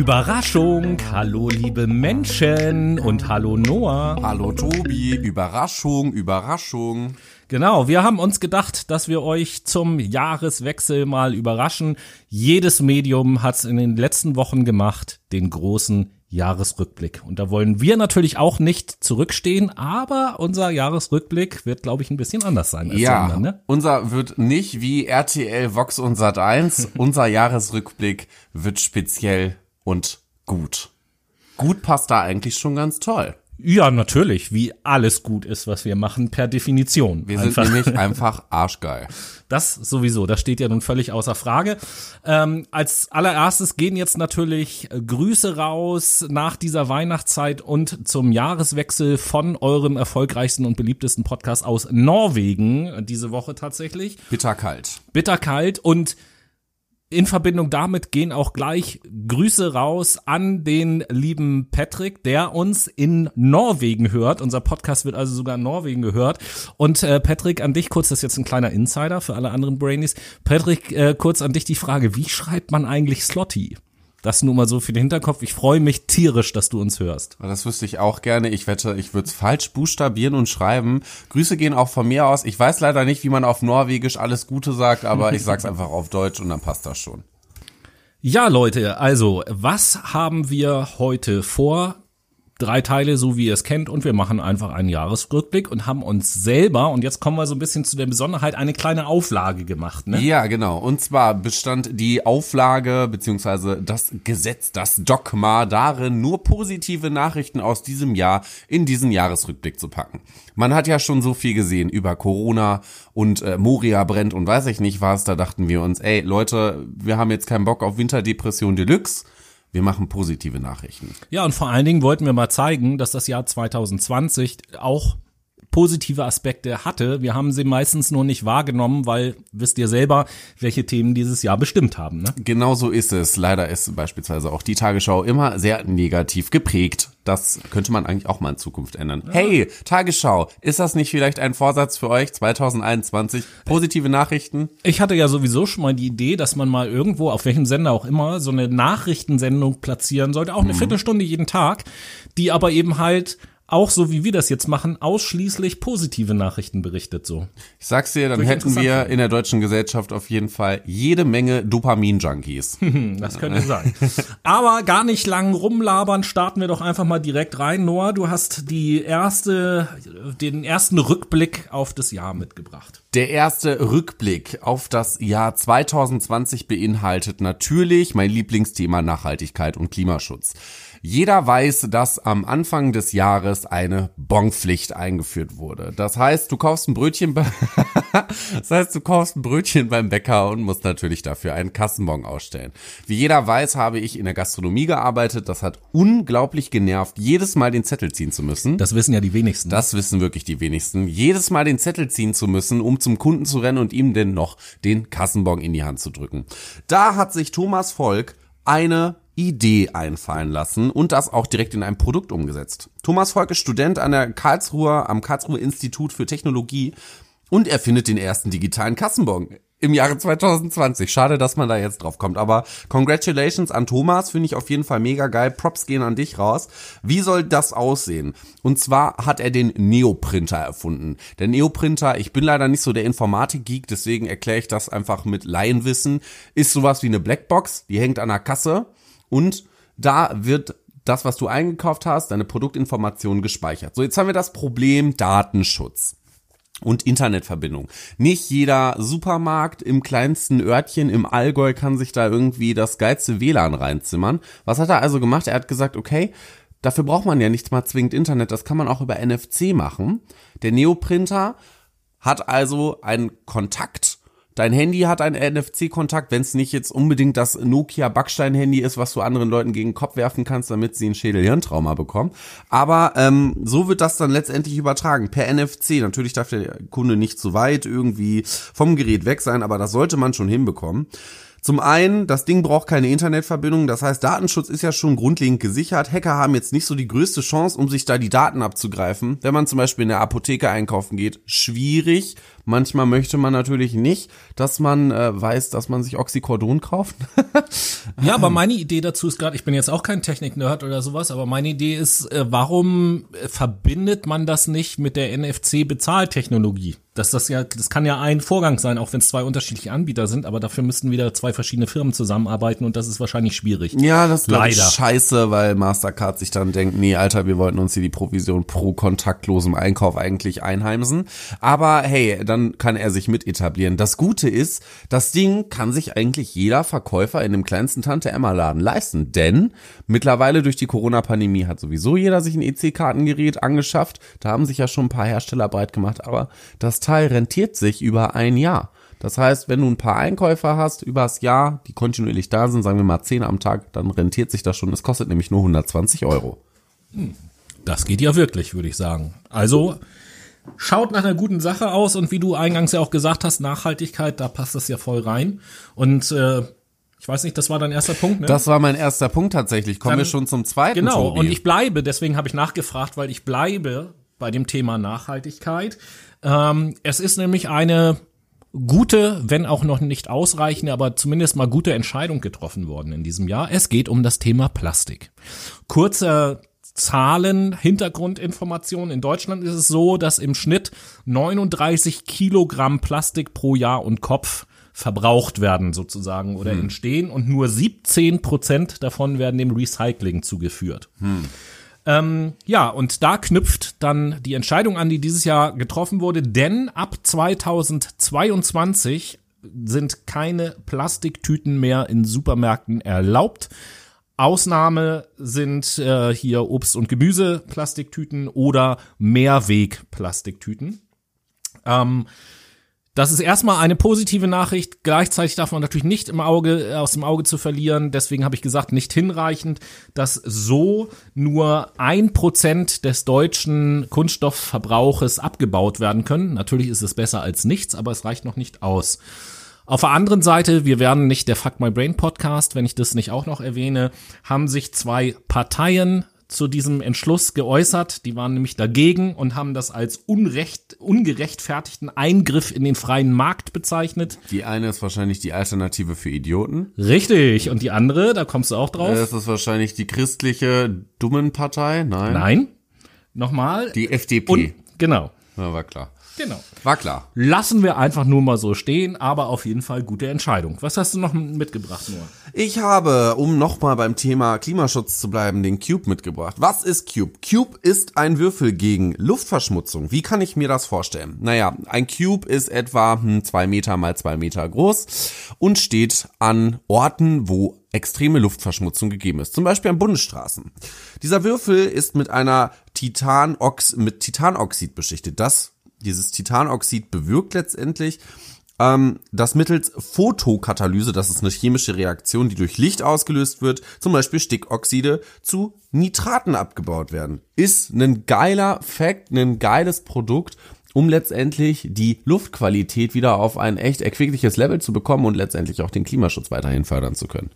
Überraschung! Hallo liebe Menschen und hallo Noah. Hallo Tobi, Überraschung, Überraschung. Genau, wir haben uns gedacht, dass wir euch zum Jahreswechsel mal überraschen. Jedes Medium hat es in den letzten Wochen gemacht, den großen Jahresrückblick. Und da wollen wir natürlich auch nicht zurückstehen, aber unser Jahresrückblick wird, glaube ich, ein bisschen anders sein. Als ja, anderen, ne? unser wird nicht wie RTL Vox und Sat 1. unser Jahresrückblick wird speziell und gut. Gut passt da eigentlich schon ganz toll. Ja, natürlich, wie alles gut ist, was wir machen, per Definition. Wir einfach. sind nämlich einfach arschgeil. Das sowieso, das steht ja nun völlig außer Frage. Ähm, als allererstes gehen jetzt natürlich Grüße raus nach dieser Weihnachtszeit und zum Jahreswechsel von eurem erfolgreichsten und beliebtesten Podcast aus Norwegen diese Woche tatsächlich. Bitterkalt. Bitterkalt und in Verbindung damit gehen auch gleich Grüße raus an den lieben Patrick, der uns in Norwegen hört. Unser Podcast wird also sogar in Norwegen gehört. Und äh, Patrick, an dich kurz, das ist jetzt ein kleiner Insider für alle anderen Brainies. Patrick, äh, kurz an dich die Frage, wie schreibt man eigentlich Slotty? Das nur mal so für den Hinterkopf. Ich freue mich tierisch, dass du uns hörst. Das wüsste ich auch gerne. Ich wette, ich würde es falsch buchstabieren und schreiben. Grüße gehen auch von mir aus. Ich weiß leider nicht, wie man auf Norwegisch alles Gute sagt, aber ich sag's einfach auf Deutsch und dann passt das schon. Ja, Leute, also, was haben wir heute vor? Drei Teile, so wie ihr es kennt, und wir machen einfach einen Jahresrückblick und haben uns selber, und jetzt kommen wir so ein bisschen zu der Besonderheit, eine kleine Auflage gemacht. Ne? Ja, genau. Und zwar bestand die Auflage beziehungsweise das Gesetz, das Dogma darin, nur positive Nachrichten aus diesem Jahr in diesen Jahresrückblick zu packen. Man hat ja schon so viel gesehen über Corona und äh, Moria brennt und weiß ich nicht was. Da dachten wir uns, ey Leute, wir haben jetzt keinen Bock auf Winterdepression Deluxe wir machen positive Nachrichten. Ja, und vor allen Dingen wollten wir mal zeigen, dass das Jahr 2020 auch positive Aspekte hatte. Wir haben sie meistens nur nicht wahrgenommen, weil wisst ihr selber, welche Themen dieses Jahr bestimmt haben. Ne? Genau so ist es. Leider ist beispielsweise auch die Tagesschau immer sehr negativ geprägt. Das könnte man eigentlich auch mal in Zukunft ändern. Ja. Hey, Tagesschau, ist das nicht vielleicht ein Vorsatz für euch 2021? Positive Nachrichten? Ich hatte ja sowieso schon mal die Idee, dass man mal irgendwo, auf welchem Sender auch immer, so eine Nachrichtensendung platzieren sollte, auch eine mhm. Viertelstunde jeden Tag, die aber eben halt auch so wie wir das jetzt machen, ausschließlich positive Nachrichten berichtet so. Ich sag's dir, dann hätten wir in der deutschen Gesellschaft auf jeden Fall jede Menge Dopamin-Junkies. das könnte sein. Aber gar nicht lang rumlabern, starten wir doch einfach mal direkt rein. Noah, du hast die erste, den ersten Rückblick auf das Jahr mitgebracht. Der erste Rückblick auf das Jahr 2020 beinhaltet natürlich mein Lieblingsthema Nachhaltigkeit und Klimaschutz. Jeder weiß, dass am Anfang des Jahres eine Bonpflicht eingeführt wurde. Das heißt, du kaufst ein Brötchen, das heißt, du kaufst ein Brötchen beim Bäcker und musst natürlich dafür einen Kassenbon ausstellen. Wie jeder weiß, habe ich in der Gastronomie gearbeitet. Das hat unglaublich genervt, jedes Mal den Zettel ziehen zu müssen. Das wissen ja die wenigsten. Das wissen wirklich die wenigsten. Jedes Mal den Zettel ziehen zu müssen, um zum Kunden zu rennen und ihm denn noch den Kassenbon in die Hand zu drücken. Da hat sich Thomas Volk eine Idee einfallen lassen und das auch direkt in ein Produkt umgesetzt. Thomas Volk ist Student an der Karlsruher, am Karlsruher Institut für Technologie und er findet den ersten digitalen Kassenbon im Jahre 2020. Schade, dass man da jetzt drauf kommt. Aber congratulations an Thomas, finde ich auf jeden Fall mega geil. Props gehen an dich raus. Wie soll das aussehen? Und zwar hat er den Neoprinter erfunden. Der Neoprinter, ich bin leider nicht so der Informatik-Geek, deswegen erkläre ich das einfach mit Laienwissen, ist sowas wie eine Blackbox, die hängt an der Kasse und da wird das, was du eingekauft hast, deine Produktinformationen gespeichert. So, jetzt haben wir das Problem Datenschutz und Internetverbindung. Nicht jeder Supermarkt im kleinsten Örtchen im Allgäu kann sich da irgendwie das geilste WLAN reinzimmern. Was hat er also gemacht? Er hat gesagt, okay, dafür braucht man ja nicht mal zwingend Internet, das kann man auch über NFC machen. Der Neoprinter hat also einen Kontakt Dein Handy hat einen NFC-Kontakt, wenn es nicht jetzt unbedingt das Nokia Backstein-Handy ist, was du anderen Leuten gegen den Kopf werfen kannst, damit sie ein Schädel-Hirntrauma bekommen. Aber ähm, so wird das dann letztendlich übertragen per NFC. Natürlich darf der Kunde nicht zu weit irgendwie vom Gerät weg sein, aber das sollte man schon hinbekommen. Zum einen, das Ding braucht keine Internetverbindung, das heißt, Datenschutz ist ja schon grundlegend gesichert. Hacker haben jetzt nicht so die größte Chance, um sich da die Daten abzugreifen. Wenn man zum Beispiel in der Apotheke einkaufen geht, schwierig. Manchmal möchte man natürlich nicht, dass man äh, weiß, dass man sich Oxycodon kauft. ja, aber meine Idee dazu ist gerade, ich bin jetzt auch kein Technik-Nerd oder sowas, aber meine Idee ist, äh, warum äh, verbindet man das nicht mit der NFC-Bezahltechnologie? dass das ja, das kann ja ein Vorgang sein, auch wenn es zwei unterschiedliche Anbieter sind, aber dafür müssten wieder zwei verschiedene Firmen zusammenarbeiten und das ist wahrscheinlich schwierig. Ja, das ist leider scheiße, weil Mastercard sich dann denkt, nee, Alter, wir wollten uns hier die Provision pro kontaktlosem Einkauf eigentlich einheimsen. Aber hey, dann kann er sich mit etablieren. Das Gute ist, das Ding kann sich eigentlich jeder Verkäufer in dem kleinsten Tante Emma Laden leisten, denn mittlerweile durch die Corona-Pandemie hat sowieso jeder sich ein EC-Kartengerät angeschafft. Da haben sich ja schon ein paar Hersteller breit gemacht, aber das Teil rentiert sich über ein Jahr. Das heißt, wenn du ein paar Einkäufer hast übers Jahr, die kontinuierlich da sind, sagen wir mal 10 am Tag, dann rentiert sich das schon. Es kostet nämlich nur 120 Euro. Das geht ja wirklich, würde ich sagen. Also schaut nach einer guten Sache aus und wie du eingangs ja auch gesagt hast, Nachhaltigkeit, da passt das ja voll rein. Und äh, ich weiß nicht, das war dein erster Punkt, ne? Das war mein erster Punkt tatsächlich. Kommen Dann, wir schon zum zweiten. Genau, Tobi. und ich bleibe, deswegen habe ich nachgefragt, weil ich bleibe bei dem Thema Nachhaltigkeit. Ähm, es ist nämlich eine gute, wenn auch noch nicht ausreichende, aber zumindest mal gute Entscheidung getroffen worden in diesem Jahr. Es geht um das Thema Plastik. Kurze Zahlen, Hintergrundinformationen. In Deutschland ist es so, dass im Schnitt 39 Kilogramm Plastik pro Jahr und Kopf verbraucht werden sozusagen oder hm. entstehen und nur 17 Prozent davon werden dem Recycling zugeführt. Hm. Ähm, ja, und da knüpft dann die Entscheidung an, die dieses Jahr getroffen wurde, denn ab 2022 sind keine Plastiktüten mehr in Supermärkten erlaubt. Ausnahme sind äh, hier Obst- und Gemüse-Plastiktüten oder Mehrweg-Plastiktüten. Ähm, das ist erstmal eine positive Nachricht. Gleichzeitig darf man natürlich nicht im Auge, äh, aus dem Auge zu verlieren. Deswegen habe ich gesagt, nicht hinreichend, dass so nur ein Prozent des deutschen Kunststoffverbrauches abgebaut werden können. Natürlich ist es besser als nichts, aber es reicht noch nicht aus. Auf der anderen Seite, wir werden nicht der Fuck My Brain Podcast, wenn ich das nicht auch noch erwähne, haben sich zwei Parteien zu diesem Entschluss geäußert. Die waren nämlich dagegen und haben das als unrecht, ungerechtfertigten Eingriff in den freien Markt bezeichnet. Die eine ist wahrscheinlich die Alternative für Idioten. Richtig. Und die andere, da kommst du auch drauf. Das ist wahrscheinlich die christliche Dummenpartei. Nein. Nein. Nochmal. Die FDP. Und, genau. Ja, war klar. Genau. War klar. Lassen wir einfach nur mal so stehen, aber auf jeden Fall gute Entscheidung. Was hast du noch mitgebracht, Noah? Ich habe, um nochmal beim Thema Klimaschutz zu bleiben, den Cube mitgebracht. Was ist Cube? Cube ist ein Würfel gegen Luftverschmutzung. Wie kann ich mir das vorstellen? Naja, ein Cube ist etwa hm, zwei Meter mal zwei Meter groß und steht an Orten, wo extreme Luftverschmutzung gegeben ist, zum Beispiel an Bundesstraßen. Dieser Würfel ist mit einer Titanox mit Titanoxid beschichtet. Das dieses Titanoxid bewirkt letztendlich, ähm, dass mittels Photokatalyse, das ist eine chemische Reaktion, die durch Licht ausgelöst wird, zum Beispiel Stickoxide zu Nitraten abgebaut werden. Ist ein geiler Fact, ein geiles Produkt, um letztendlich die Luftqualität wieder auf ein echt erquickliches Level zu bekommen und letztendlich auch den Klimaschutz weiterhin fördern zu können.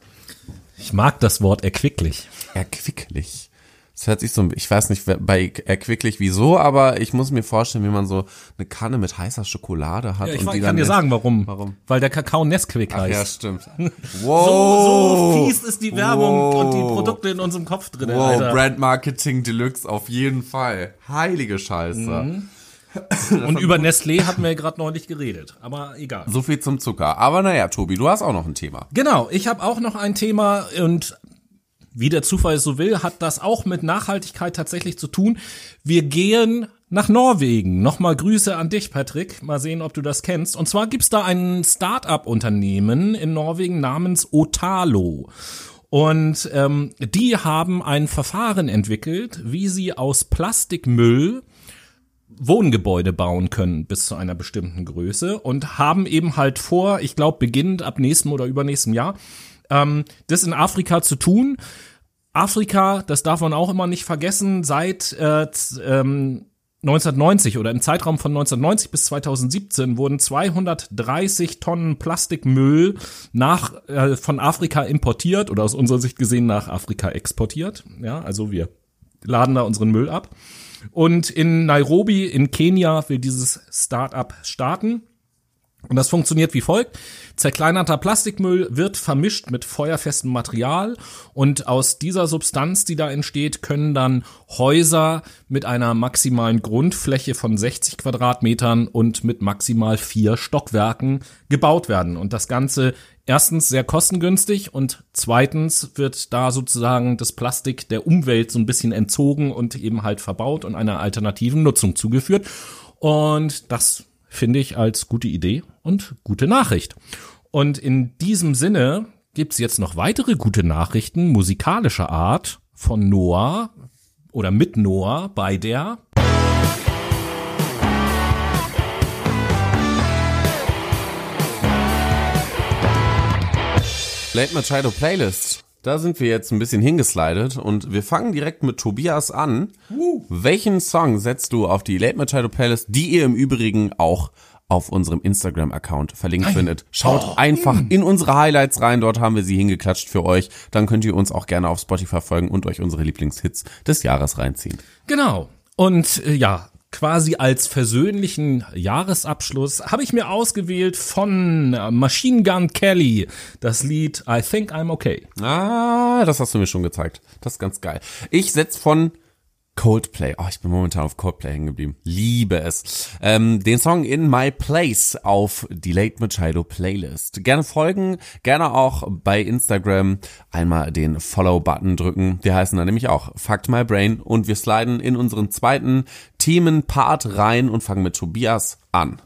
Ich mag das Wort erquicklich. Erquicklich. Das hört sich so, ich weiß nicht bei erquicklich wieso, aber ich muss mir vorstellen, wie man so eine Kanne mit heißer Schokolade hat. Ja, ich und die kann dir sagen, warum. Warum? Weil der Kakao Nesquik heißt. ja, stimmt. Wow. so, so fies ist die Werbung wow. und die Produkte in unserem Kopf drin. Wow, Alter. Brand Marketing Deluxe auf jeden Fall. Heilige Scheiße. Mhm. Und über Nestlé hatten wir ja gerade neulich geredet, aber egal. So viel zum Zucker. Aber naja, Tobi, du hast auch noch ein Thema. Genau, ich habe auch noch ein Thema und wie der Zufall so will, hat das auch mit Nachhaltigkeit tatsächlich zu tun. Wir gehen nach Norwegen. Nochmal Grüße an dich, Patrick. Mal sehen, ob du das kennst. Und zwar gibt's da ein Start-up-Unternehmen in Norwegen namens Otalo. Und ähm, die haben ein Verfahren entwickelt, wie sie aus Plastikmüll Wohngebäude bauen können bis zu einer bestimmten Größe und haben eben halt vor, ich glaube beginnend ab nächstem oder übernächstem Jahr, ähm, das in Afrika zu tun. Afrika, das darf man auch immer nicht vergessen, seit äh, ähm, 1990 oder im Zeitraum von 1990 bis 2017 wurden 230 Tonnen Plastikmüll nach äh, von Afrika importiert oder aus unserer Sicht gesehen nach Afrika exportiert. Ja, also wir laden da unseren Müll ab. Und in Nairobi in Kenia will dieses Startup starten. Und das funktioniert wie folgt. Zerkleinerter Plastikmüll wird vermischt mit feuerfestem Material und aus dieser Substanz, die da entsteht, können dann Häuser mit einer maximalen Grundfläche von 60 Quadratmetern und mit maximal vier Stockwerken gebaut werden. Und das Ganze erstens sehr kostengünstig und zweitens wird da sozusagen das Plastik der Umwelt so ein bisschen entzogen und eben halt verbaut und einer alternativen Nutzung zugeführt. Und das finde ich als gute Idee und gute Nachricht. Und in diesem Sinne gibt's jetzt noch weitere gute Nachrichten musikalischer Art von Noah oder mit Noah bei der Late Machado Playlist. Da sind wir jetzt ein bisschen hingeslidet und wir fangen direkt mit Tobias an. Uh. Welchen Song setzt du auf die Late Machado Playlist, die ihr im Übrigen auch auf unserem Instagram-Account verlinkt Nein. findet. Schaut oh. einfach in unsere Highlights rein, dort haben wir sie hingeklatscht für euch. Dann könnt ihr uns auch gerne auf Spotify folgen und euch unsere Lieblingshits des Jahres reinziehen. Genau. Und äh, ja, quasi als versöhnlichen Jahresabschluss habe ich mir ausgewählt von Machine Gun Kelly das Lied I Think I'm Okay. Ah, das hast du mir schon gezeigt. Das ist ganz geil. Ich setz von Coldplay. Oh, ich bin momentan auf Coldplay hängen geblieben. Liebe es. Ähm, den Song In My Place auf die Late Machado Playlist. Gerne folgen, gerne auch bei Instagram einmal den Follow-Button drücken. Wir heißen da nämlich auch Fact My Brain und wir sliden in unseren zweiten Themenpart rein und fangen mit Tobias an.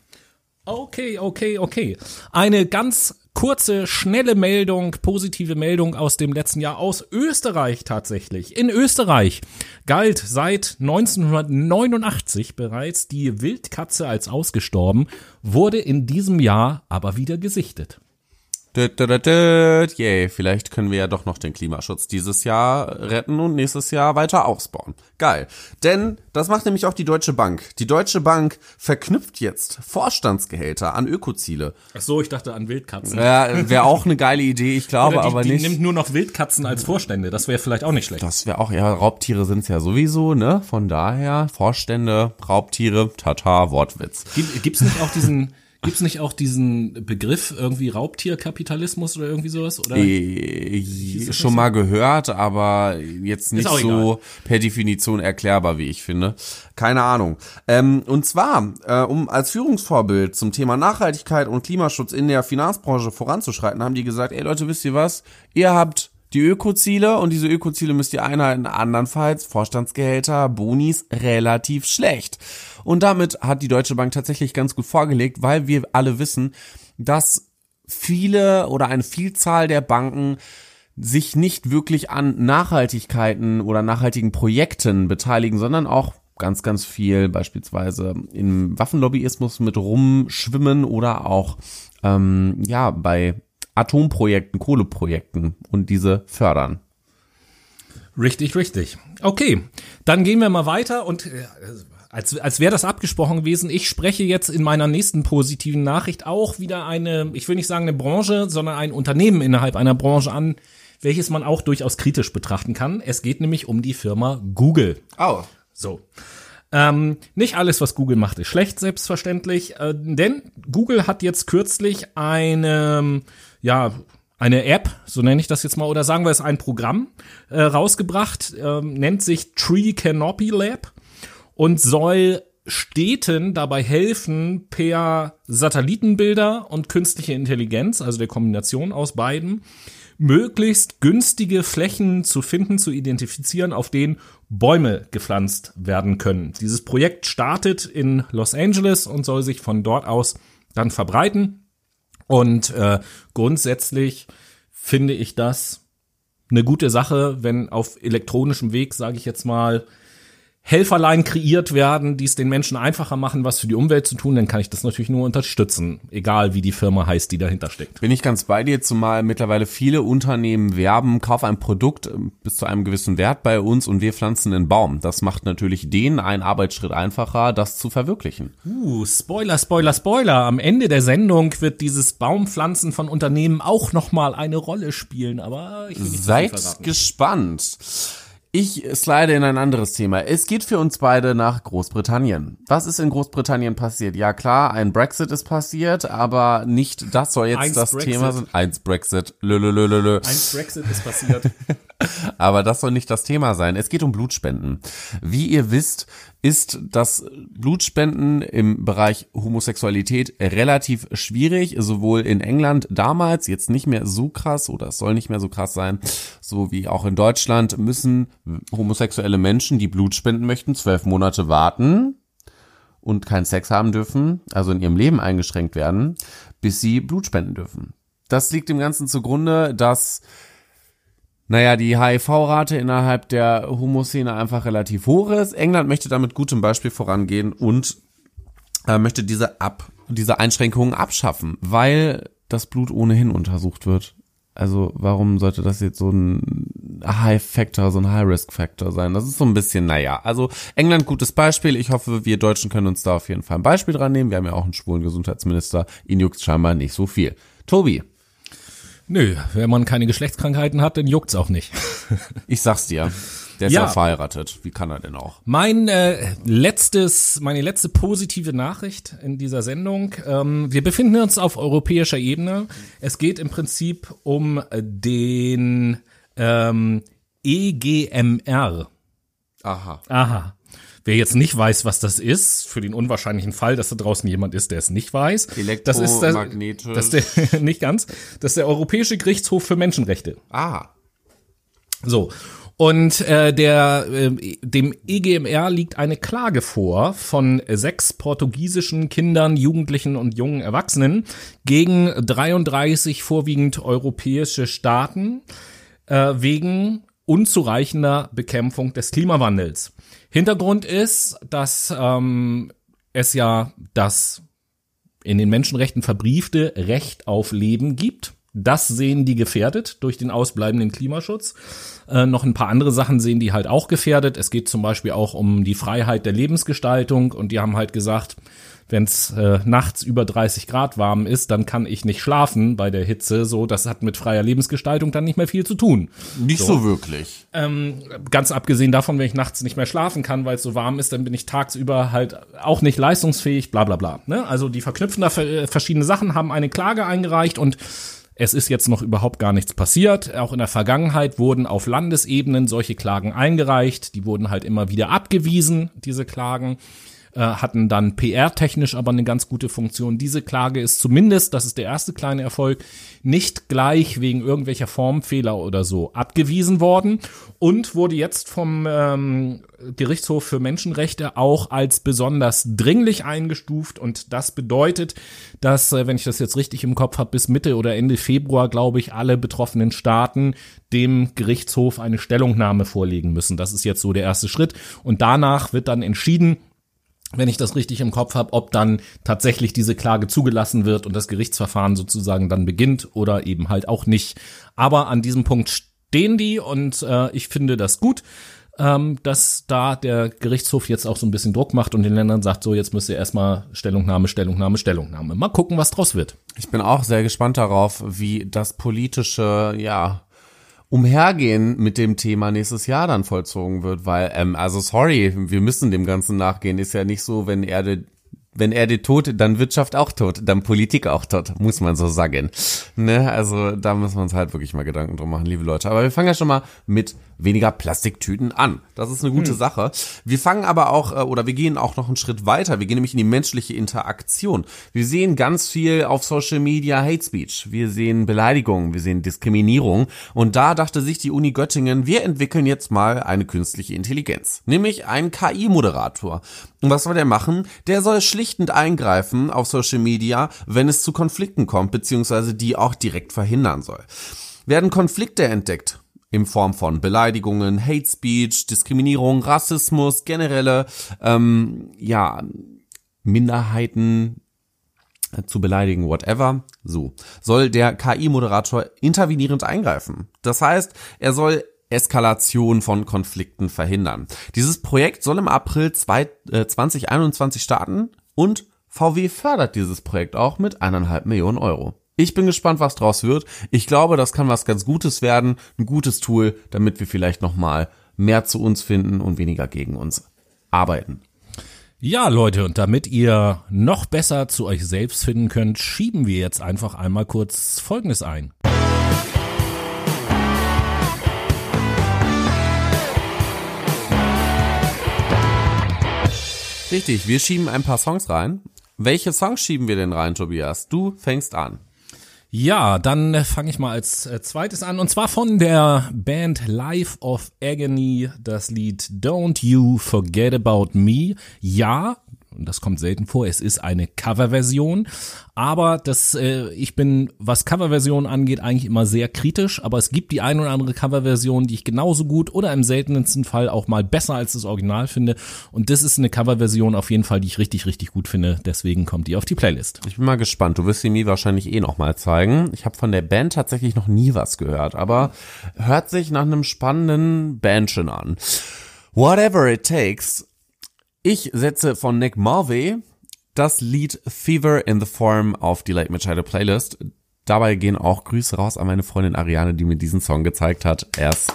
Okay, okay, okay. Eine ganz kurze, schnelle Meldung, positive Meldung aus dem letzten Jahr aus Österreich tatsächlich. In Österreich galt seit 1989 bereits die Wildkatze als ausgestorben, wurde in diesem Jahr aber wieder gesichtet. Yay, vielleicht können wir ja doch noch den Klimaschutz dieses Jahr retten und nächstes Jahr weiter ausbauen. Geil. Denn das macht nämlich auch die Deutsche Bank. Die Deutsche Bank verknüpft jetzt Vorstandsgehälter an Ökoziele. Ach so, ich dachte an Wildkatzen. Ja, wäre auch eine geile Idee, ich glaube die, aber die nicht. Die nimmt nur noch Wildkatzen als Vorstände, das wäre vielleicht auch nicht schlecht. Das wäre auch, ja, Raubtiere sind's ja sowieso, ne? Von daher, Vorstände, Raubtiere, tata, Wortwitz. Gibt, gibt's nicht auch diesen Gibt's nicht auch diesen Begriff irgendwie Raubtierkapitalismus oder irgendwie sowas? Oder äh, schon mal gehört, aber jetzt nicht so egal. per Definition erklärbar, wie ich finde. Keine Ahnung. Ähm, und zwar, äh, um als Führungsvorbild zum Thema Nachhaltigkeit und Klimaschutz in der Finanzbranche voranzuschreiten, haben die gesagt, ey Leute, wisst ihr was? Ihr habt die Ökoziele und diese Ökoziele müsst ihr einhalten. Andernfalls Vorstandsgehälter, Bonis relativ schlecht. Und damit hat die Deutsche Bank tatsächlich ganz gut vorgelegt, weil wir alle wissen, dass viele oder eine Vielzahl der Banken sich nicht wirklich an Nachhaltigkeiten oder nachhaltigen Projekten beteiligen, sondern auch ganz, ganz viel beispielsweise im Waffenlobbyismus mit rumschwimmen oder auch ähm, ja bei Atomprojekten, Kohleprojekten und diese fördern. Richtig, richtig. Okay, dann gehen wir mal weiter und äh, als, als wäre das abgesprochen gewesen. Ich spreche jetzt in meiner nächsten positiven Nachricht auch wieder eine, ich will nicht sagen eine Branche, sondern ein Unternehmen innerhalb einer Branche an, welches man auch durchaus kritisch betrachten kann. Es geht nämlich um die Firma Google. Oh. So. Ähm, nicht alles, was Google macht, ist schlecht, selbstverständlich, äh, denn Google hat jetzt kürzlich eine, ja, eine App, so nenne ich das jetzt mal, oder sagen wir es ein Programm äh, rausgebracht, äh, nennt sich Tree Canopy Lab und soll Städten dabei helfen, per Satellitenbilder und künstliche Intelligenz, also der Kombination aus beiden, möglichst günstige Flächen zu finden, zu identifizieren, auf denen Bäume gepflanzt werden können. Dieses Projekt startet in Los Angeles und soll sich von dort aus dann verbreiten. Und äh, grundsätzlich finde ich das eine gute Sache, wenn auf elektronischem Weg, sage ich jetzt mal, Helferlein kreiert werden, die es den Menschen einfacher machen, was für die Umwelt zu tun, dann kann ich das natürlich nur unterstützen, egal wie die Firma heißt, die dahinter steckt. Bin ich ganz bei dir, zumal mittlerweile viele Unternehmen werben, kauf ein Produkt äh, bis zu einem gewissen Wert bei uns und wir pflanzen einen Baum. Das macht natürlich denen einen Arbeitsschritt einfacher, das zu verwirklichen. Uh, Spoiler, Spoiler, Spoiler. Am Ende der Sendung wird dieses Baumpflanzen von Unternehmen auch nochmal eine Rolle spielen, aber ich will nicht Seid gespannt. Ich slide in ein anderes Thema. Es geht für uns beide nach Großbritannien. Was ist in Großbritannien passiert? Ja klar, ein Brexit ist passiert, aber nicht das soll jetzt Eins das Brexit. Thema sein. Eins Brexit. Lölölölölö. Ein Brexit ist passiert. Aber das soll nicht das Thema sein. Es geht um Blutspenden. Wie ihr wisst, ist das Blutspenden im Bereich Homosexualität relativ schwierig, sowohl in England damals, jetzt nicht mehr so krass oder es soll nicht mehr so krass sein, so wie auch in Deutschland müssen homosexuelle Menschen, die Blut spenden möchten, zwölf Monate warten und keinen Sex haben dürfen, also in ihrem Leben eingeschränkt werden, bis sie Blut spenden dürfen. Das liegt dem Ganzen zugrunde, dass naja, die HIV-Rate innerhalb der Homoszene einfach relativ hoch ist. England möchte damit gutem Beispiel vorangehen und äh, möchte diese ab, diese Einschränkungen abschaffen, weil das Blut ohnehin untersucht wird. Also warum sollte das jetzt so ein High-Factor, so ein High-Risk-Factor sein? Das ist so ein bisschen, naja. Also England gutes Beispiel. Ich hoffe, wir Deutschen können uns da auf jeden Fall ein Beispiel dran nehmen. Wir haben ja auch einen schwulen Gesundheitsminister. Ihn juckt scheinbar nicht so viel. Tobi, Nö, wenn man keine Geschlechtskrankheiten hat, dann juckt's auch nicht. ich sag's dir. Der ist Ja. ja verheiratet. Wie kann er denn auch? Mein äh, letztes, meine letzte positive Nachricht in dieser Sendung. Ähm, wir befinden uns auf europäischer Ebene. Es geht im Prinzip um den ähm, EGMR. Aha. Aha. Wer jetzt nicht weiß, was das ist, für den unwahrscheinlichen Fall, dass da draußen jemand ist, der es nicht weiß, das ist das, das ist der, nicht ganz, das ist der Europäische Gerichtshof für Menschenrechte. Ah. So. Und äh, der, äh, dem EGMR liegt eine Klage vor von sechs portugiesischen Kindern, Jugendlichen und jungen Erwachsenen gegen 33 vorwiegend europäische Staaten äh, wegen unzureichender Bekämpfung des Klimawandels. Hintergrund ist, dass ähm, es ja das in den Menschenrechten verbriefte Recht auf Leben gibt. Das sehen die gefährdet durch den ausbleibenden Klimaschutz. Äh, noch ein paar andere Sachen sehen die halt auch gefährdet. Es geht zum Beispiel auch um die Freiheit der Lebensgestaltung und die haben halt gesagt, wenn es äh, nachts über 30 Grad warm ist, dann kann ich nicht schlafen bei der Hitze. So, das hat mit freier Lebensgestaltung dann nicht mehr viel zu tun. Nicht so, wirklich. Ähm, ganz abgesehen davon, wenn ich nachts nicht mehr schlafen kann, weil es so warm ist, dann bin ich tagsüber halt auch nicht leistungsfähig, bla bla bla. Ne? Also die verknüpfen da ver- verschiedene Sachen, haben eine Klage eingereicht und es ist jetzt noch überhaupt gar nichts passiert. Auch in der Vergangenheit wurden auf Landesebenen solche Klagen eingereicht. Die wurden halt immer wieder abgewiesen, diese Klagen äh, hatten dann PR-technisch aber eine ganz gute Funktion. Diese Klage ist zumindest, das ist der erste kleine Erfolg, nicht gleich wegen irgendwelcher Formfehler oder so abgewiesen worden und wurde jetzt vom ähm, Gerichtshof für Menschenrechte auch als besonders dringlich eingestuft und das bedeutet, dass, äh, wenn ich das jetzt richtig im Kopf habe, bis Mitte oder Ende Februar, glaube ich, alle betroffenen Staaten dem Gerichtshof eine Stellungnahme vorlegen müssen. Das ist jetzt so der erste Schritt und danach wird dann entschieden, wenn ich das richtig im Kopf habe, ob dann tatsächlich diese Klage zugelassen wird und das Gerichtsverfahren sozusagen dann beginnt oder eben halt auch nicht. Aber an diesem Punkt stehen die und äh, ich finde das gut, ähm, dass da der Gerichtshof jetzt auch so ein bisschen Druck macht und den Ländern sagt, so jetzt müsst ihr erstmal Stellungnahme, Stellungnahme, Stellungnahme. Mal gucken, was draus wird. Ich bin auch sehr gespannt darauf, wie das politische, ja, Umhergehen mit dem Thema nächstes Jahr dann vollzogen wird, weil, ähm, also sorry, wir müssen dem Ganzen nachgehen. Ist ja nicht so, wenn Erde, wenn Erde tot, dann Wirtschaft auch tot, dann Politik auch tot, muss man so sagen. Ne, also da müssen wir uns halt wirklich mal Gedanken drum machen, liebe Leute. Aber wir fangen ja schon mal mit weniger Plastiktüten an. Das ist eine gute Sache. Wir fangen aber auch, äh, oder wir gehen auch noch einen Schritt weiter. Wir gehen nämlich in die menschliche Interaktion. Wir sehen ganz viel auf Social Media Hate Speech. Wir sehen Beleidigungen, wir sehen Diskriminierung. Und da dachte sich die Uni Göttingen, wir entwickeln jetzt mal eine künstliche Intelligenz. Nämlich einen KI-Moderator. Und was soll der machen? Der soll schlichtend eingreifen auf Social Media, wenn es zu Konflikten kommt, beziehungsweise die auch direkt verhindern soll. Werden Konflikte entdeckt, in Form von Beleidigungen, Hate Speech, Diskriminierung, Rassismus, generelle ähm, ja Minderheiten äh, zu beleidigen, whatever, so, soll der KI-Moderator intervenierend eingreifen. Das heißt, er soll Eskalation von Konflikten verhindern. Dieses Projekt soll im April 2021 starten und VW fördert dieses Projekt auch mit eineinhalb Millionen Euro. Ich bin gespannt, was draus wird. Ich glaube, das kann was ganz Gutes werden, ein gutes Tool, damit wir vielleicht noch mal mehr zu uns finden und weniger gegen uns arbeiten. Ja, Leute, und damit ihr noch besser zu euch selbst finden könnt, schieben wir jetzt einfach einmal kurz Folgendes ein. Richtig, wir schieben ein paar Songs rein. Welche Songs schieben wir denn rein, Tobias? Du fängst an. Ja, dann äh, fange ich mal als äh, zweites an und zwar von der Band Life of Agony das Lied Don't You Forget About Me. Ja, und das kommt selten vor, es ist eine Coverversion, aber das, äh, ich bin, was Coverversionen angeht, eigentlich immer sehr kritisch, aber es gibt die ein oder andere Coverversion, die ich genauso gut oder im seltensten Fall auch mal besser als das Original finde und das ist eine Coverversion auf jeden Fall, die ich richtig, richtig gut finde, deswegen kommt die auf die Playlist. Ich bin mal gespannt, du wirst sie mir wahrscheinlich eh noch mal zeigen. Ich habe von der Band tatsächlich noch nie was gehört, aber hört sich nach einem spannenden Bandchen an. Whatever it takes ich setze von Nick Mulvey das Lied Fever in the Form auf die Late Machado Playlist. Dabei gehen auch Grüße raus an meine Freundin Ariane, die mir diesen Song gezeigt hat. Er ist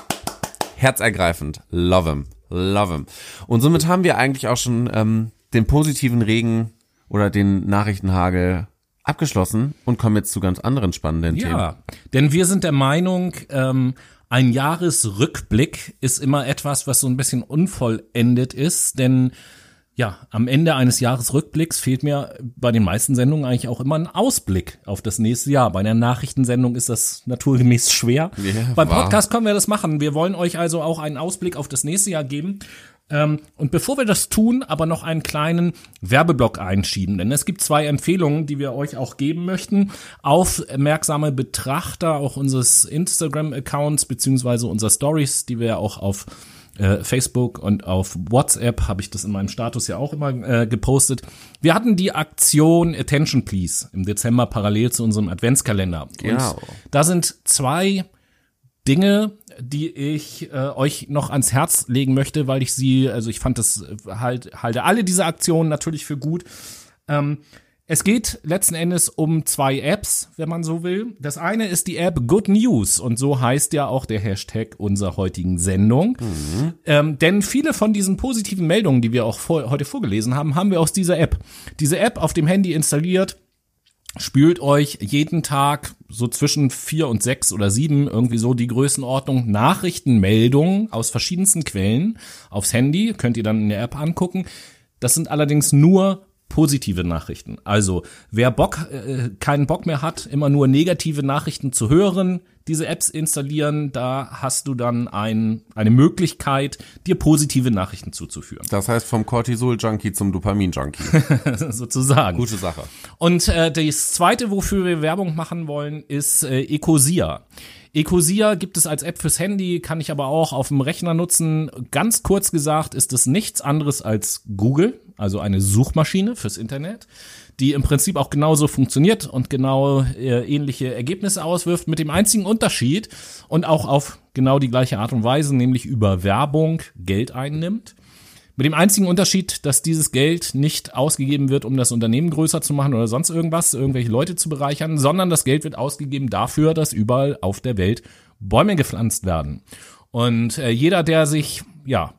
herzergreifend. Love him. Love him. Und somit haben wir eigentlich auch schon ähm, den positiven Regen oder den Nachrichtenhagel abgeschlossen und kommen jetzt zu ganz anderen spannenden ja, Themen. Ja, denn wir sind der Meinung, ähm, ein Jahresrückblick ist immer etwas, was so ein bisschen unvollendet ist, denn ja, am Ende eines Jahresrückblicks fehlt mir bei den meisten Sendungen eigentlich auch immer ein Ausblick auf das nächste Jahr. Bei einer Nachrichtensendung ist das naturgemäß schwer. Yeah, Beim Podcast können wir das machen. Wir wollen euch also auch einen Ausblick auf das nächste Jahr geben. Ähm, und bevor wir das tun, aber noch einen kleinen Werbeblock einschieben, denn es gibt zwei Empfehlungen, die wir euch auch geben möchten. Aufmerksame Betrachter auch unseres Instagram-Accounts beziehungsweise unserer Stories, die wir auch auf äh, Facebook und auf WhatsApp habe ich das in meinem Status ja auch immer äh, gepostet. Wir hatten die Aktion Attention Please im Dezember parallel zu unserem Adventskalender. Genau. Und da sind zwei Dinge, die ich äh, euch noch ans Herz legen möchte, weil ich sie, also ich fand das äh, halt, halte alle diese Aktionen natürlich für gut. Ähm, es geht letzten Endes um zwei Apps, wenn man so will. Das eine ist die App Good News und so heißt ja auch der Hashtag unserer heutigen Sendung. Mhm. Ähm, denn viele von diesen positiven Meldungen, die wir auch vor, heute vorgelesen haben, haben wir aus dieser App. Diese App auf dem Handy installiert, spült euch jeden Tag so zwischen vier und sechs oder sieben irgendwie so die Größenordnung Nachrichtenmeldungen aus verschiedensten Quellen aufs Handy, könnt ihr dann in der App angucken. Das sind allerdings nur positive Nachrichten. Also wer Bock, äh, keinen Bock mehr hat, immer nur negative Nachrichten zu hören, diese Apps installieren, da hast du dann ein, eine Möglichkeit, dir positive Nachrichten zuzuführen. Das heißt vom Cortisol-Junkie zum Dopamin-Junkie. Sozusagen. Gute Sache. Und äh, das zweite, wofür wir Werbung machen wollen, ist äh, Ecosia. Ecosia gibt es als App fürs Handy, kann ich aber auch auf dem Rechner nutzen. Ganz kurz gesagt ist es nichts anderes als Google, also eine Suchmaschine fürs Internet, die im Prinzip auch genauso funktioniert und genau äh, ähnliche Ergebnisse auswirft, mit dem einzigen Unterschied und auch auf genau die gleiche Art und Weise, nämlich über Werbung Geld einnimmt. Mit dem einzigen Unterschied, dass dieses Geld nicht ausgegeben wird, um das Unternehmen größer zu machen oder sonst irgendwas, irgendwelche Leute zu bereichern, sondern das Geld wird ausgegeben dafür, dass überall auf der Welt Bäume gepflanzt werden. Und äh, jeder, der sich, ja,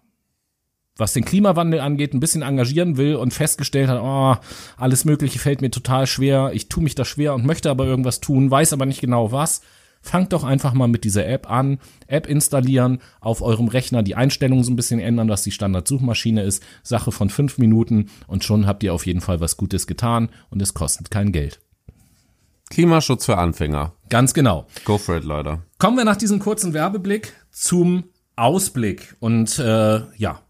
was den Klimawandel angeht, ein bisschen engagieren will und festgestellt hat, oh, alles Mögliche fällt mir total schwer, ich tue mich da schwer und möchte aber irgendwas tun, weiß aber nicht genau was, fangt doch einfach mal mit dieser App an. App installieren, auf eurem Rechner die Einstellungen so ein bisschen ändern, dass die Standardsuchmaschine ist. Sache von fünf Minuten und schon habt ihr auf jeden Fall was Gutes getan und es kostet kein Geld. Klimaschutz für Anfänger. Ganz genau. Go for it, Leute. Kommen wir nach diesem kurzen Werbeblick zum Ausblick. Und äh, ja,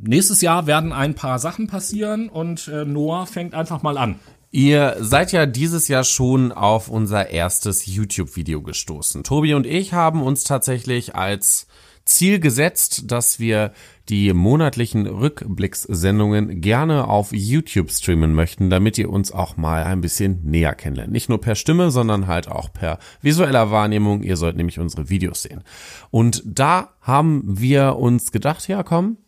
nächstes Jahr werden ein paar Sachen passieren und äh, Noah fängt einfach mal an. Ihr seid ja dieses Jahr schon auf unser erstes YouTube-Video gestoßen. Tobi und ich haben uns tatsächlich als Ziel gesetzt, dass wir die monatlichen Rückblickssendungen gerne auf YouTube streamen möchten, damit ihr uns auch mal ein bisschen näher kennenlernt. Nicht nur per Stimme, sondern halt auch per visueller Wahrnehmung. Ihr sollt nämlich unsere Videos sehen. Und da haben wir uns gedacht, ja komm,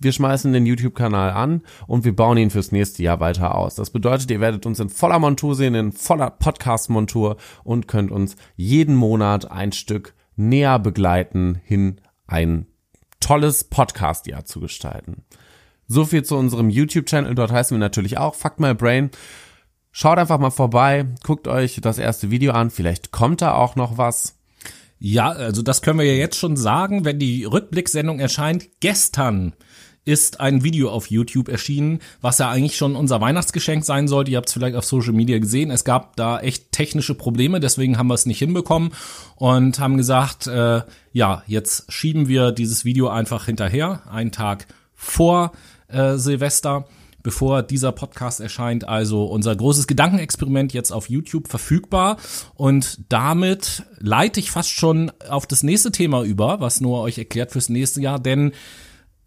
wir schmeißen den YouTube-Kanal an und wir bauen ihn fürs nächste Jahr weiter aus. Das bedeutet, ihr werdet uns in voller Montur sehen, in voller Podcast-Montur und könnt uns jeden Monat ein Stück näher begleiten, hin ein tolles Podcast-Jahr zu gestalten. So viel zu unserem YouTube-Channel. Dort heißen wir natürlich auch Fuck My Brain. Schaut einfach mal vorbei, guckt euch das erste Video an. Vielleicht kommt da auch noch was. Ja, also das können wir ja jetzt schon sagen, wenn die Rückblicksendung erscheint. Gestern ist ein Video auf YouTube erschienen, was ja eigentlich schon unser Weihnachtsgeschenk sein sollte. Ihr habt es vielleicht auf Social Media gesehen. Es gab da echt technische Probleme, deswegen haben wir es nicht hinbekommen und haben gesagt, äh, ja, jetzt schieben wir dieses Video einfach hinterher, einen Tag vor äh, Silvester bevor dieser Podcast erscheint. Also unser großes Gedankenexperiment jetzt auf YouTube verfügbar. Und damit leite ich fast schon auf das nächste Thema über, was Noah euch erklärt fürs nächste Jahr. Denn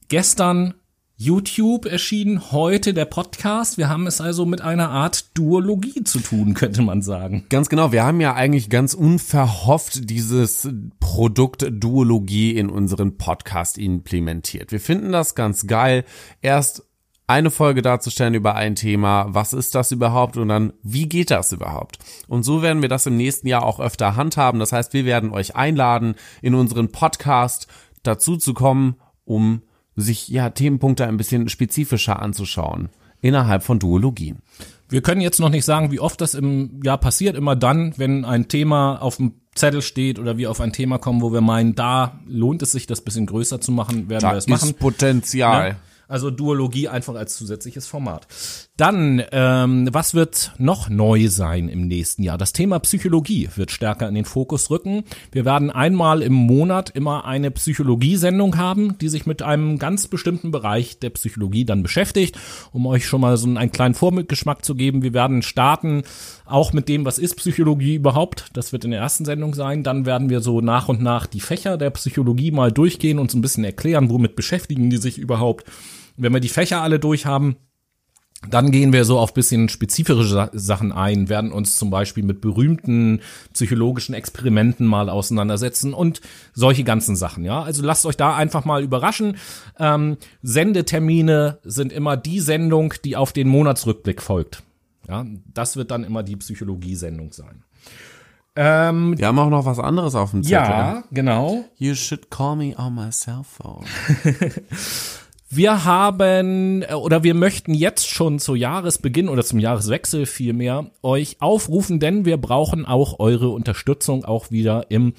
gestern YouTube erschienen, heute der Podcast. Wir haben es also mit einer Art Duologie zu tun, könnte man sagen. Ganz genau. Wir haben ja eigentlich ganz unverhofft dieses Produkt Duologie in unseren Podcast implementiert. Wir finden das ganz geil. Erst eine Folge darzustellen über ein Thema, was ist das überhaupt und dann, wie geht das überhaupt? Und so werden wir das im nächsten Jahr auch öfter handhaben. Das heißt, wir werden euch einladen, in unseren Podcast dazu zu kommen, um sich ja Themenpunkte ein bisschen spezifischer anzuschauen innerhalb von Duologien. Wir können jetzt noch nicht sagen, wie oft das im Jahr passiert. Immer dann, wenn ein Thema auf dem Zettel steht oder wir auf ein Thema kommen, wo wir meinen, da lohnt es sich, das bisschen größer zu machen, werden da wir das machen. Ist Potenzial. Ja? Also Duologie einfach als zusätzliches Format. Dann, ähm, was wird noch neu sein im nächsten Jahr? Das Thema Psychologie wird stärker in den Fokus rücken. Wir werden einmal im Monat immer eine Psychologiesendung haben, die sich mit einem ganz bestimmten Bereich der Psychologie dann beschäftigt, um euch schon mal so einen kleinen Vorgeschmack zu geben. Wir werden starten auch mit dem, was ist Psychologie überhaupt. Das wird in der ersten Sendung sein. Dann werden wir so nach und nach die Fächer der Psychologie mal durchgehen und so ein bisschen erklären, womit beschäftigen die sich überhaupt. Wenn wir die Fächer alle durch haben, dann gehen wir so auf bisschen spezifische Sachen ein, werden uns zum Beispiel mit berühmten psychologischen Experimenten mal auseinandersetzen und solche ganzen Sachen, ja. Also lasst euch da einfach mal überraschen. Ähm, Sendetermine sind immer die Sendung, die auf den Monatsrückblick folgt. Ja, das wird dann immer die Psychologie-Sendung sein. Ähm, wir haben auch noch was anderes auf dem Zettel. Ja, genau. You should call me on my cell phone. Wir haben äh, oder wir möchten jetzt schon zu Jahresbeginn oder zum Jahreswechsel vielmehr euch aufrufen, denn wir brauchen auch eure Unterstützung auch wieder im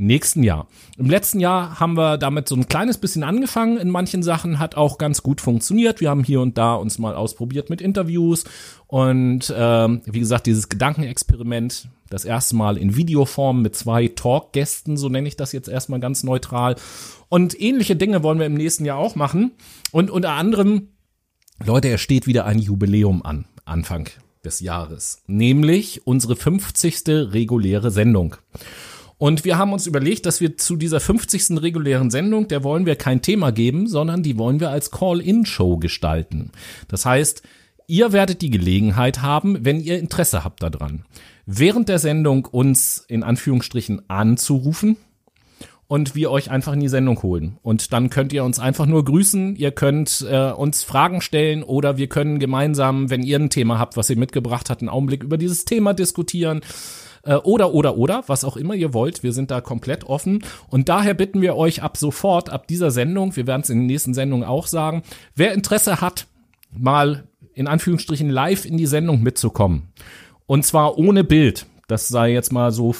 nächsten Jahr. Im letzten Jahr haben wir damit so ein kleines bisschen angefangen. In manchen Sachen hat auch ganz gut funktioniert. Wir haben hier und da uns mal ausprobiert mit Interviews und ähm, wie gesagt dieses Gedankenexperiment das erste Mal in Videoform mit zwei Talkgästen, so nenne ich das jetzt erstmal ganz neutral. Und ähnliche Dinge wollen wir im nächsten Jahr auch machen. Und unter anderem, Leute, er steht wieder ein Jubiläum an, Anfang des Jahres. Nämlich unsere 50. reguläre Sendung. Und wir haben uns überlegt, dass wir zu dieser 50. regulären Sendung, der wollen wir kein Thema geben, sondern die wollen wir als Call-In-Show gestalten. Das heißt, ihr werdet die Gelegenheit haben, wenn ihr Interesse habt daran, während der Sendung uns in Anführungsstrichen anzurufen und wir euch einfach in die Sendung holen. Und dann könnt ihr uns einfach nur grüßen, ihr könnt äh, uns Fragen stellen oder wir können gemeinsam, wenn ihr ein Thema habt, was ihr mitgebracht habt, einen Augenblick über dieses Thema diskutieren. Äh, oder, oder, oder, was auch immer ihr wollt. Wir sind da komplett offen. Und daher bitten wir euch ab sofort, ab dieser Sendung, wir werden es in den nächsten Sendungen auch sagen, wer Interesse hat, mal in Anführungsstrichen live in die Sendung mitzukommen und zwar ohne Bild. Das sei jetzt mal so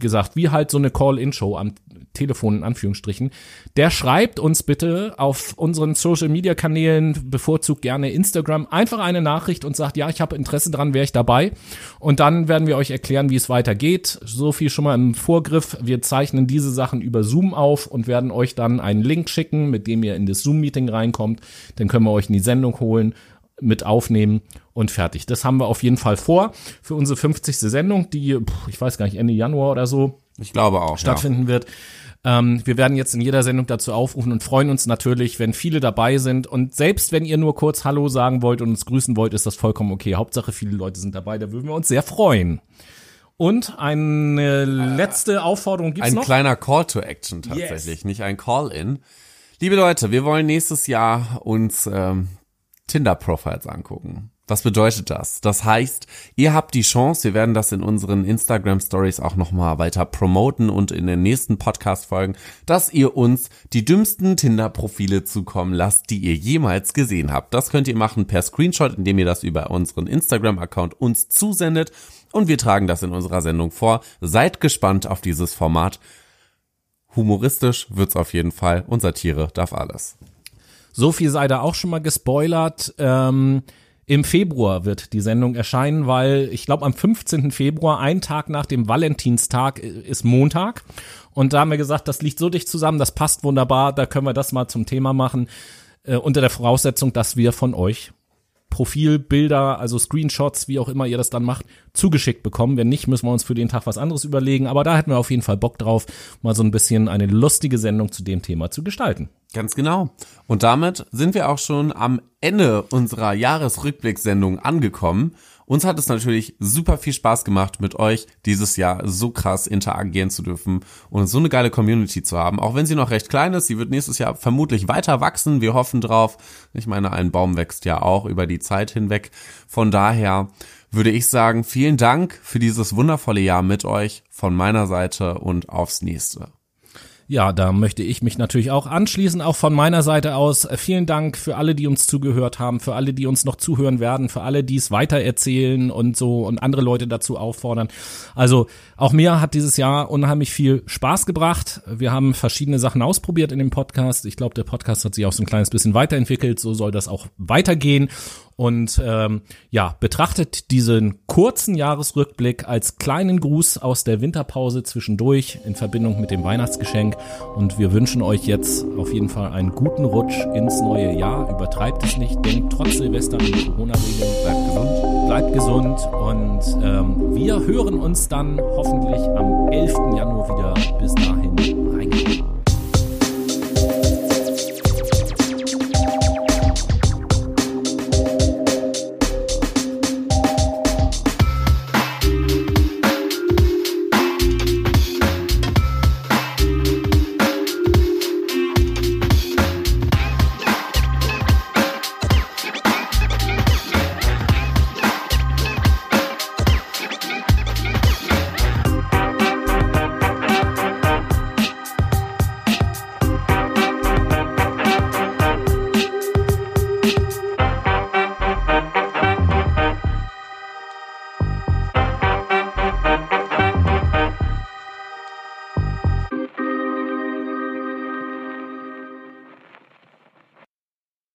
gesagt, wie halt so eine Call-In-Show am Telefon in Anführungsstrichen. Der schreibt uns bitte auf unseren Social Media Kanälen, bevorzugt gerne Instagram, einfach eine Nachricht und sagt, ja, ich habe Interesse dran, wäre ich dabei. Und dann werden wir euch erklären, wie es weitergeht. So viel schon mal im Vorgriff. Wir zeichnen diese Sachen über Zoom auf und werden euch dann einen Link schicken, mit dem ihr in das Zoom-Meeting reinkommt. Dann können wir euch in die Sendung holen mit aufnehmen und fertig. Das haben wir auf jeden Fall vor für unsere 50. Sendung, die, ich weiß gar nicht, Ende Januar oder so Ich glaube auch. stattfinden wird. Ähm, wir werden jetzt in jeder Sendung dazu aufrufen und freuen uns natürlich, wenn viele dabei sind. Und selbst wenn ihr nur kurz Hallo sagen wollt und uns grüßen wollt, ist das vollkommen okay. Hauptsache, viele Leute sind dabei, da würden wir uns sehr freuen. Und eine letzte Aufforderung gibt's Ein noch? kleiner Call to Action tatsächlich, nicht ein Call-in. Liebe Leute, wir wollen nächstes Jahr uns ähm, Tinder-Profiles angucken. Was bedeutet das? Das heißt, ihr habt die Chance, wir werden das in unseren Instagram Stories auch nochmal weiter promoten und in den nächsten Podcast folgen, dass ihr uns die dümmsten Tinder-Profile zukommen lasst, die ihr jemals gesehen habt. Das könnt ihr machen per Screenshot, indem ihr das über unseren Instagram-Account uns zusendet und wir tragen das in unserer Sendung vor. Seid gespannt auf dieses Format. Humoristisch wird's auf jeden Fall und Satire darf alles. So viel sei da auch schon mal gespoilert. Ähm, Im Februar wird die Sendung erscheinen, weil ich glaube am 15. Februar, ein Tag nach dem Valentinstag, äh, ist Montag. Und da haben wir gesagt, das liegt so dicht zusammen, das passt wunderbar, da können wir das mal zum Thema machen, äh, unter der Voraussetzung, dass wir von euch Profilbilder, also Screenshots, wie auch immer ihr das dann macht, zugeschickt bekommen. Wenn nicht, müssen wir uns für den Tag was anderes überlegen. Aber da hätten wir auf jeden Fall Bock drauf, mal so ein bisschen eine lustige Sendung zu dem Thema zu gestalten. Ganz genau. Und damit sind wir auch schon am Ende unserer Jahresrückblickssendung angekommen. Uns hat es natürlich super viel Spaß gemacht, mit euch dieses Jahr so krass interagieren zu dürfen und so eine geile Community zu haben. Auch wenn sie noch recht klein ist, sie wird nächstes Jahr vermutlich weiter wachsen. Wir hoffen drauf. Ich meine, ein Baum wächst ja auch über die Zeit hinweg. Von daher würde ich sagen, vielen Dank für dieses wundervolle Jahr mit euch von meiner Seite und aufs nächste. Ja, da möchte ich mich natürlich auch anschließen, auch von meiner Seite aus. Äh, Vielen Dank für alle, die uns zugehört haben, für alle, die uns noch zuhören werden, für alle, die es weitererzählen und so und andere Leute dazu auffordern. Also auch mir hat dieses Jahr unheimlich viel Spaß gebracht. Wir haben verschiedene Sachen ausprobiert in dem Podcast. Ich glaube, der Podcast hat sich auch so ein kleines bisschen weiterentwickelt. So soll das auch weitergehen. Und ähm, ja, betrachtet diesen kurzen Jahresrückblick als kleinen Gruß aus der Winterpause zwischendurch in Verbindung mit dem Weihnachtsgeschenk. Und wir wünschen euch jetzt auf jeden Fall einen guten Rutsch ins neue Jahr. Übertreibt es nicht, denkt trotz Silvester an die Corona-Regeln, bleibt gesund, bleibt gesund und ähm, wir hören uns dann hoffentlich am